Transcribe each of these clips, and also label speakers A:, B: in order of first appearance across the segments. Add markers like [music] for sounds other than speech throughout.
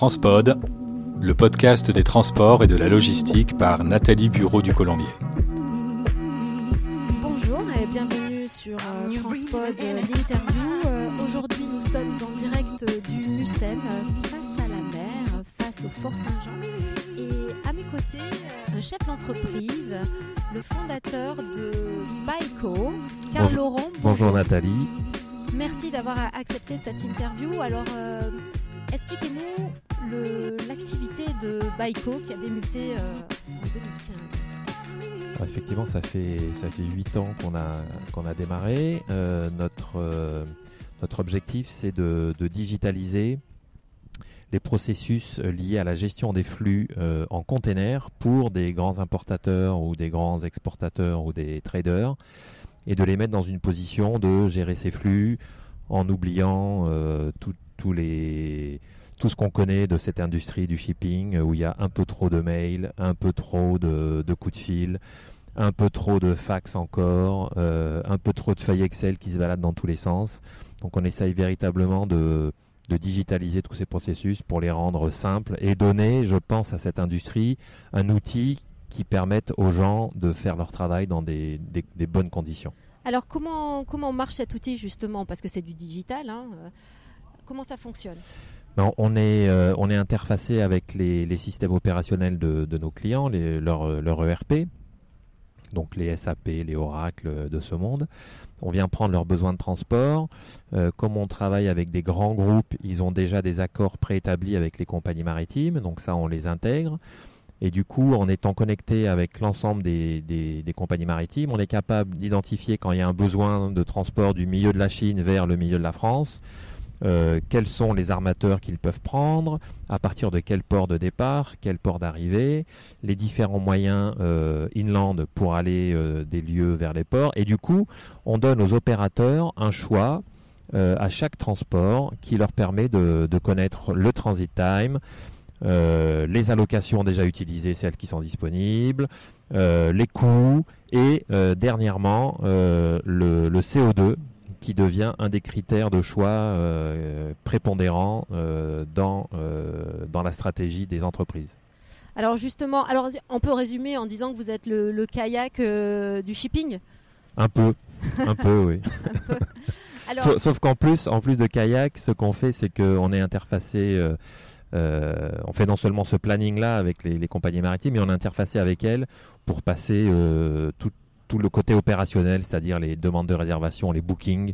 A: Transpod, le podcast des transports et de la logistique par Nathalie Bureau du Colombier.
B: Bonjour et bienvenue sur euh, Transpod euh, l'interview. Euh, Aujourd'hui, nous sommes en direct du MUSEM face à la mer, face au Fort Saint-Jean. Et à mes côtés, un chef d'entreprise, le fondateur de Baiko, Carl
C: Bonjour.
B: Laurent.
C: Bonjour Nathalie.
B: Merci d'avoir accepté cette interview. Alors, euh, expliquez-nous l'activité de Baiko qui a débuté euh, en 2015.
C: Alors, effectivement, ça fait ça fait huit ans qu'on a a démarré. Euh, notre euh, notre objectif, c'est de, digitaliser les processus liés à la gestion des flux en container pour des grands importateurs ou des grands exportateurs ou des traders et de les mettre dans une position de gérer ces flux en oubliant tout- tous les tout ce qu'on connaît de cette industrie du shipping où il y a un peu trop de mails, un peu trop de, coups de fil, un peu trop de fax encore, euh, un peu trop de feuilles Excel qui se baladent dans tous les sens. Donc on essaye véritablement de, digitaliser tous ces processus pour les rendre simples et donner, je pense, à cette industrie un outil qui permette aux gens de faire leur travail dans des bonnes conditions.
B: Alors, comment, comment marche cet outil justement? Parce que c'est du digital. hein, euh, Comment ça fonctionne
C: est, euh, on est interfacé avec les, systèmes opérationnels de, nos clients, leur, ERP, donc les SAP, les Oracle de ce monde. On vient prendre leurs besoins de transport. Euh, comme on travaille avec des grands groupes, ils ont déjà des accords préétablis avec les compagnies maritimes, donc ça on les intègre. Et du coup, en étant connecté avec l'ensemble des compagnies maritimes, on est capable d'identifier quand il y a un besoin de transport du milieu de la Chine vers le milieu de la France, euh, quels sont les armateurs qu'ils peuvent prendre, à partir de quel port de départ, quel port d'arrivée, les différents moyens euh, inland pour aller euh, des lieux vers les ports. Et du coup, on donne aux opérateurs un choix à chaque transport qui leur permet de, connaître le transit time, les allocations déjà utilisées, celles qui sont disponibles, les coûts et dernièrement le CO2 qui devient un des critères de choix euh, prépondérants euh, dans, euh, dans la stratégie des entreprises.
B: Alors justement, alors on peut résumer en disant que vous êtes le, le kayak du shipping?
C: Un peu, un peu, oui. [laughs]
B: Alors,
C: Sauf, sauf qu'en plus, en plus de kayak, ce qu'on fait, c'est qu'on est interfacé. euh, on fait non seulement ce planning-là avec les, les compagnies maritimes, mais on est interfacé avec elles pour passer euh, tout, tout le côté opérationnel, c'est-à-dire les demandes de réservation, les bookings.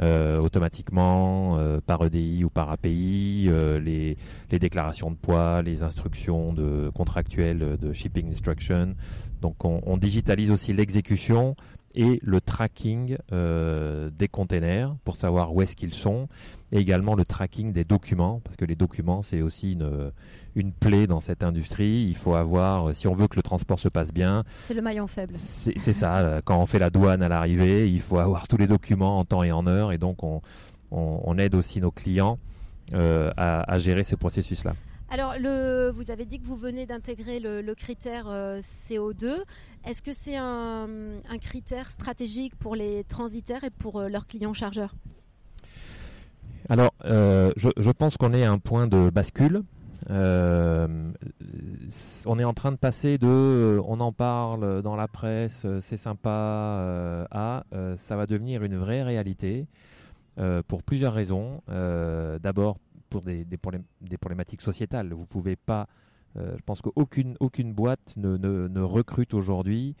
C: euh, automatiquement euh, par EDI ou par API, euh, les, déclarations de poids, les instructions de, contractuelles de shipping instruction. Donc on, on digitalise aussi l'exécution et le tracking euh, des containers pour savoir où est-ce qu'ils sont et également le tracking des documents parce que les documents c'est aussi une, une plaie dans cette industrie. Il faut avoir, si on veut que le transport se passe bien,
B: c'est le maillon faible.
C: c'est ça, euh, quand on fait la douane à l'arrivée, il faut avoir tous les documents en temps et en heure et donc on, on- on aide aussi nos clients euh, à, à gérer ces processus-là.
B: Alors, le, vous avez dit que vous venez d'intégrer le, critère euh, CO2. Est-ce que c'est un, critère stratégique pour les transitaires et pour euh, leurs clients chargeurs?
C: Alors, euh, je, je pense qu'on est à un point de bascule. On est en train de passer de on en parle dans la presse, c'est sympa, à ça va devenir une vraie réalité pour plusieurs raisons. D'abord, pour des, des, des problématiques sociétales. Vous pouvez pas. euh, je pense qu'aucune aucune boîte ne, ne- recrute aujourd'hui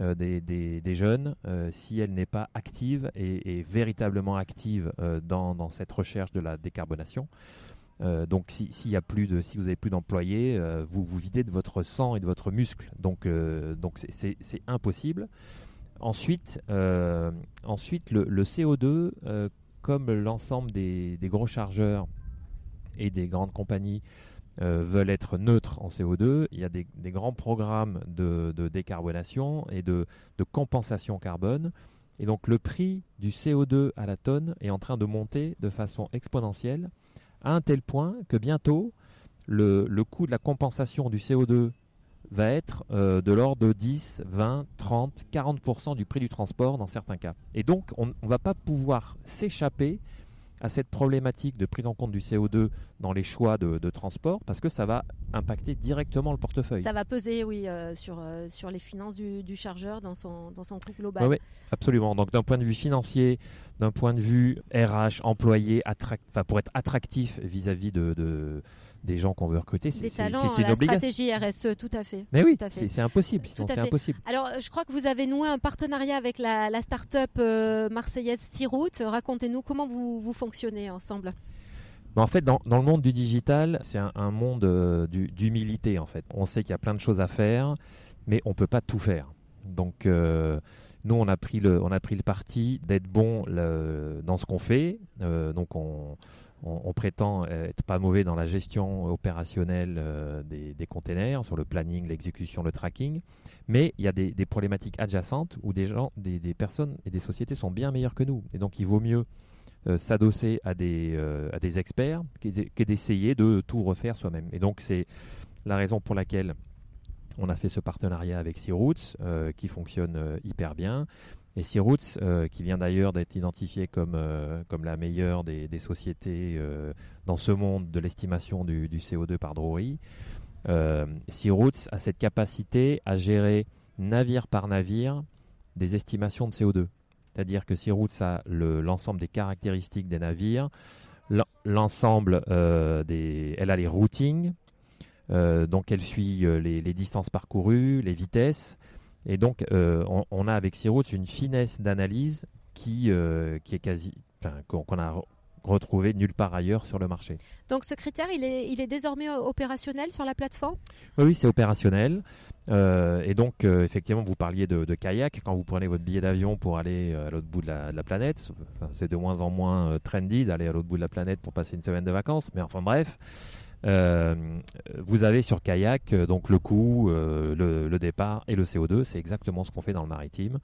C: euh, des, des- des jeunes euh, si elle n'est pas active et, véritablement active dans, dans cette recherche de la décarbonation. Donc si, y a plus de, si vous avez plus d'employés, vous vous videz de votre sang et de votre muscle. Donc donc c'est- impossible. Ensuite, ensuite le, le CO2, euh, comme l'ensemble des, des gros chargeurs et des grandes compagnies euh, veulent être neutres en CO2, il y a des, grands programmes de, décarbonation et de, compensation carbone. Et donc le prix du CO2 à la tonne est en train de monter de façon exponentielle à un tel point que bientôt le, le coût de la compensation du CO2 va être euh, de l'ordre de 10, 20, 30, 40% du prix du transport dans certains cas. Et donc on ne va pas pouvoir s'échapper à cette problématique de prise en compte du CO2 dans les choix de, transport parce que ça va impacter directement le portefeuille.
B: Ça va peser, oui, euh, sur, euh, sur les finances du, chargeur dans son, dans son coût global.
C: Oui, absolument. Donc d'un point de vue financier, d'un point de vue RH, employé, pour être attractif vis-à-vis de, des gens qu'on veut recruter, c'est
B: une la stratégie RSE, tout à fait.
C: Mais oui, c'est impossible. Impossible.
B: Alors, je crois que vous avez noué un partenariat avec la, la start-up euh, marseillaise Siroute. Racontez-nous comment vous, vous fonctionnez ensemble
C: en fait, dans, le monde du digital, c'est un, monde euh, d'humilité. En fait, on sait qu'il y a plein de choses à faire, mais on peut pas tout faire. Donc, euh, nous, on a pris le, parti d'être bon dans ce qu'on fait. Euh, donc, on, prétend être pas mauvais dans la gestion opérationnelle des, des, containers, sur le planning, l'exécution, le tracking. Mais il y a des, problématiques adjacentes où des gens, des, des personnes et des sociétés sont bien meilleurs que nous. Et donc, il vaut mieux s'adosser à des, euh, experts que d'essayer de tout refaire soi-même. Et donc c'est la raison pour laquelle on a fait ce partenariat avec Searoots euh, qui fonctionne hyper bien. Et Searoots, qui vient d'ailleurs d'être identifié comme, comme la meilleure des, sociétés dans ce monde de l'estimation du, du, CO2 par Drury, Searoots a cette capacité à gérer navire par navire des estimations de CO2. C'est-à-dire que Searoots a l'ensemble des caractéristiques des navires, l'ensemble euh, elle a les routings, euh, donc elle suit euh, les, distances parcourues, les vitesses, et donc on, a avec Searoots une finesse d'analyse qui, qui est quasi, qu'on a retrouvé nulle part ailleurs sur le marché.
B: Donc ce critère, il est, il est désormais opérationnel sur la plateforme?
C: Oui, c'est opérationnel. Euh, et donc, euh, effectivement, vous parliez de, kayak. Quand vous prenez votre billet d'avion pour aller euh, à l'autre bout de la, planète, c'est de moins en moins trendy d'aller à l'autre bout de la planète pour passer une semaine de vacances. Mais enfin bref, vous avez sur kayak donc le coût, le, le, départ et le CO2. C'est exactement ce qu'on fait dans le maritime.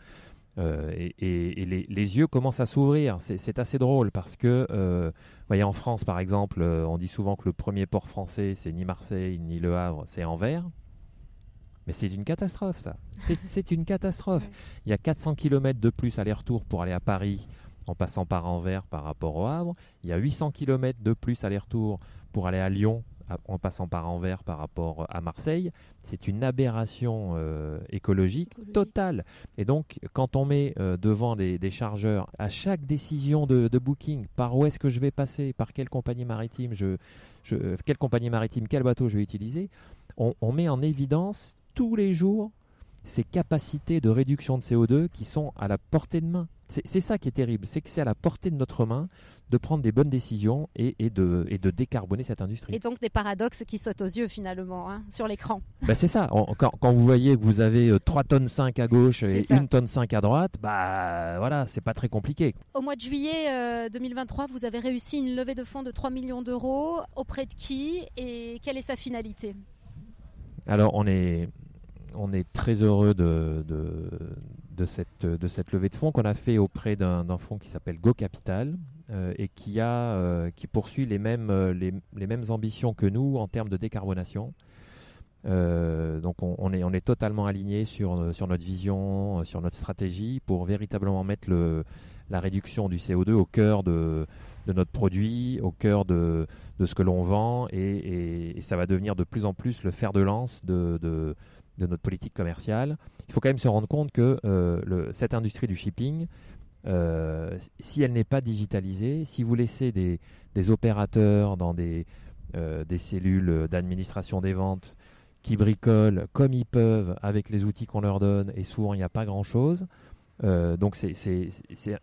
C: Euh, et, les, yeux commencent à s'ouvrir. C'est assez drôle parce que, euh, voyez, en France, par exemple, euh, on dit souvent que le premier port français, c'est ni Marseille ni Le Havre, c'est Anvers. Mais c'est une catastrophe, ça. C'est une catastrophe. Il y a 400 km de plus aller-retour pour aller à Paris en passant par Anvers par rapport au Havre. Il y a 800 km de plus aller-retour pour aller à Lyon en passant par Anvers par rapport à Marseille, c'est une aberration euh, écologique totale. Et donc, quand on met euh, devant des, chargeurs à chaque décision de, booking, par où est-ce que je vais passer, par quelle compagnie maritime, je, quelle compagnie maritime, quel bateau je vais utiliser, on met en évidence tous les jours ces capacités de réduction de CO2 qui sont à la portée de main. C'est ça qui est terrible, c'est que c'est à la portée de notre main de prendre des bonnes décisions et, de, et de, décarboner cette industrie.
B: Et donc des paradoxes qui sautent aux yeux finalement hein, sur l'écran.
C: Bah c'est ça, quand, quand, vous voyez que vous avez 3 euh, tonnes 5 à gauche et 1 tonne 5 à droite, bah voilà, c'est pas très compliqué.
B: Au mois de juillet 2023, euh, vous avez réussi une levée de fonds de 3 millions d'euros. Auprès de qui et quelle est sa finalité?
C: Alors on est, on est très heureux de, cette, levée de fonds qu'on a fait auprès d'un fonds qui s'appelle Go Capital euh, et qui, euh, poursuit les mêmes, euh, les, mêmes ambitions que nous en termes de décarbonation. donc on, est, on est totalement aligné sur, notre vision, sur notre stratégie pour véritablement mettre la réduction du CO2 au cœur de, notre produit, au cœur de, ce que l'on vend et, ça va devenir de plus en plus le fer de lance de, de notre politique commerciale. Il faut quand même se rendre compte que euh, cette industrie du shipping, euh, si elle n'est pas digitalisée, si vous laissez des, des opérateurs dans des, euh, des cellules d'administration des ventes qui bricolent comme ils peuvent avec les outils qu'on leur donne, et souvent il n'y a pas grand-chose, euh, donc c'est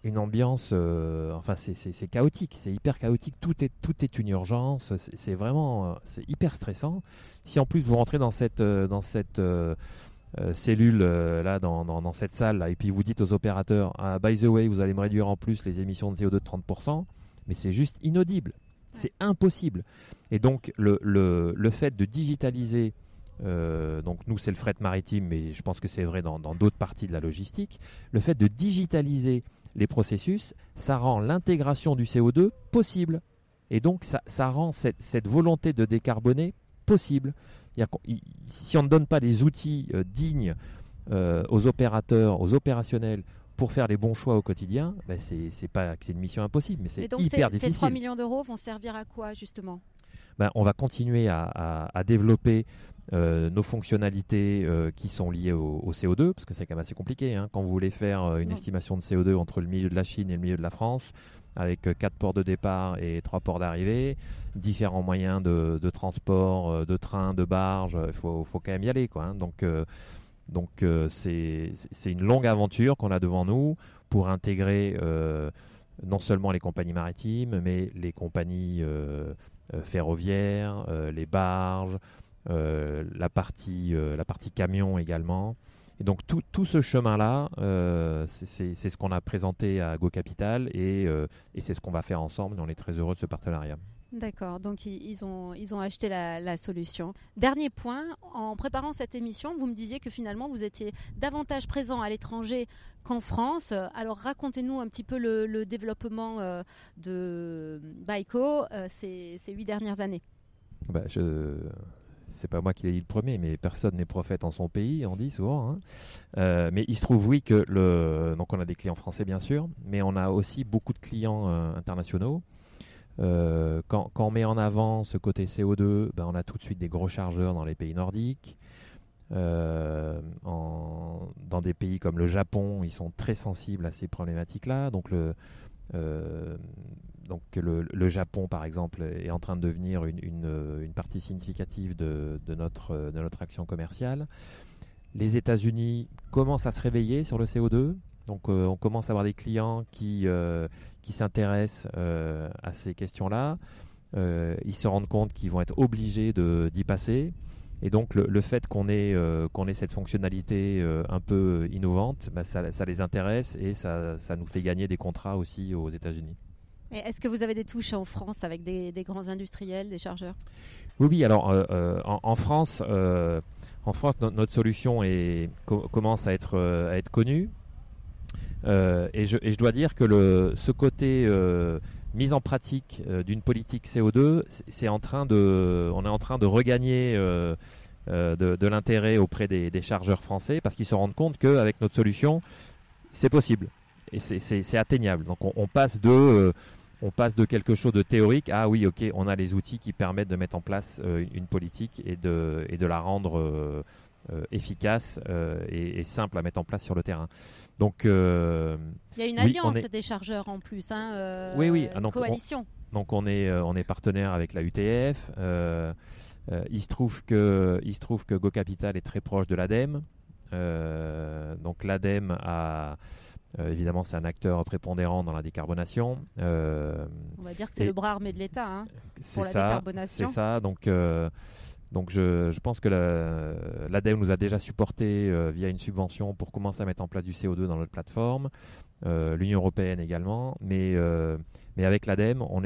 C: une ambiance, euh, enfin c'est chaotique, c'est hyper chaotique. Tout est tout est une urgence. C'est vraiment, euh, c'est hyper stressant. Si en plus vous rentrez dans cette dans cette cellule là, dans, dans, cette salle là, et puis vous dites aux opérateurs, ah, by the way, vous allez me réduire en plus les émissions de CO2 de 30%, mais c'est juste inaudible. C'est impossible. Et donc le, le, le fait de digitaliser euh, donc nous, c'est le fret maritime, mais je pense que c'est vrai dans d'autres parties de la logistique. Le fait de digitaliser les processus, ça rend l'intégration du CO2 possible. Et donc, ça, rend cette, volonté de décarboner possible. si on ne donne pas des outils euh, dignes euh, aux opérateurs, aux opérationnels, pour faire les bons choix au quotidien, ben c'est pas c'est une mission impossible, mais c'est hyper difficile.
B: Ces 3 millions d'euros vont servir à quoi justement?
C: Ben, on va continuer à, développer nos fonctionnalités qui sont liées au, CO2, parce que c'est quand même assez compliqué. Hein. Quand vous voulez faire une estimation de CO2 entre le milieu de la Chine et le milieu de la France, avec quatre ports de départ et trois ports d'arrivée, différents moyens de, transport, de train, de barge, il faut, quand même y aller. Quoi, hein. Donc, donc c'est une longue aventure qu'on a devant nous pour intégrer non seulement les compagnies maritimes, mais les compagnies euh, euh, ferroviaires, euh, les barges, la, partie, la partie camion également. Et donc tout, tout ce chemin-là, c'est ce qu'on a présenté à Go Capital et, et c'est ce qu'on va faire ensemble. on est très heureux de ce partenariat.
B: D'accord, donc ils ont, ils ont acheté la, solution. Dernier point, en préparant cette émission, vous me disiez que finalement vous étiez davantage présent à l'étranger qu'en France. Alors racontez-nous un petit peu le, développement euh, de Baiko euh, ces, huit dernières années.
C: Bah, je... C'est pas moi qui l'ai dit le premier, mais personne n'est prophète en son pays, on dit souvent. Hein. Euh, mais il se trouve, oui, que donc on a des clients français bien sûr, mais on a aussi beaucoup de clients internationaux. Euh, quand, on met en avant ce côté CO2, ben on a tout de suite des gros chargeurs dans les pays nordiques. Euh, dans des pays comme le Japon, ils sont très sensibles à ces problématiques-là. Donc le, euh, Japon, par exemple, est en train de devenir une, partie significative de, notre, de notre action commerciale. Les États-Unis commencent à se réveiller sur le CO2. Donc on commence à avoir des clients qui, qui s'intéressent euh, à ces questions-là, euh, ils se rendent compte qu'ils vont être obligés d'y passer. Et donc le, fait qu'on ait, euh, qu'on ait cette fonctionnalité un peu innovante, bah, ça, ça, les intéresse et ça, ça, nous fait gagner des contrats aussi aux États-Unis.
B: Est-ce que vous avez des touches en France avec des, des grands industriels, des chargeurs?
C: Oui, oui. Alors en, en, France, en France notre solution est, commence à être, à être connue. Euh, et, je, dois dire que le, ce côté euh, mise en pratique euh, d'une politique CO2, c'est en train de, on est en train de regagner de, l'intérêt auprès des, chargeurs français parce qu'ils se rendent compte qu'avec notre solution, c'est possible et c'est atteignable. Donc on, passe de on passe de quelque chose de théorique à oui, ok, on a les outils qui permettent de mettre en place une politique et de la rendre efficace et, et, simple à mettre en place sur le terrain. Donc,
B: euh, il y a une alliance des chargeurs en plus, hein, euh,
C: oui, oui,
B: ah, coalition.
C: donc on est, euh, on est partenaire avec la UTF. il se trouve que, il se trouve que Go Capital est très proche de l'ADEME. donc l'ADEME a évidemment, c'est un acteur prépondérant dans la décarbonation.
B: On va dire que c'est le bras armé de l'État hein, pour la décarbonation.
C: C'est ça. Donc, donc je, pense que l'ADEME nous a déjà supporté euh, via une subvention pour commencer à mettre en place du CO2 dans notre plateforme, euh, l'Union européenne également, mais, euh, mais avec l'ADEME, on,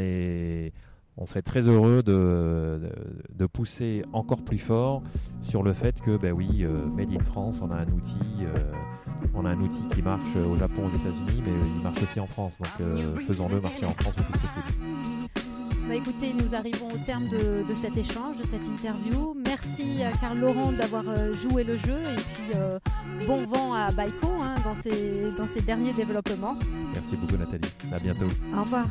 C: on serait très heureux de, de, pousser encore plus fort sur le fait que, ben oui, Made in France, on a un outil, on a un outil qui marche au Japon, aux États-Unis, mais il marche aussi en France. Donc faisons-le marcher en France le.
B: Bah écoutez, nous arrivons au terme de, cet échange, de cette interview. Merci à Carl Laurent d'avoir euh, joué le jeu et puis euh, bon vent à Baiko hein, dans, ses, dans ses derniers développements.
C: Merci beaucoup Nathalie. À bientôt.
B: Au revoir.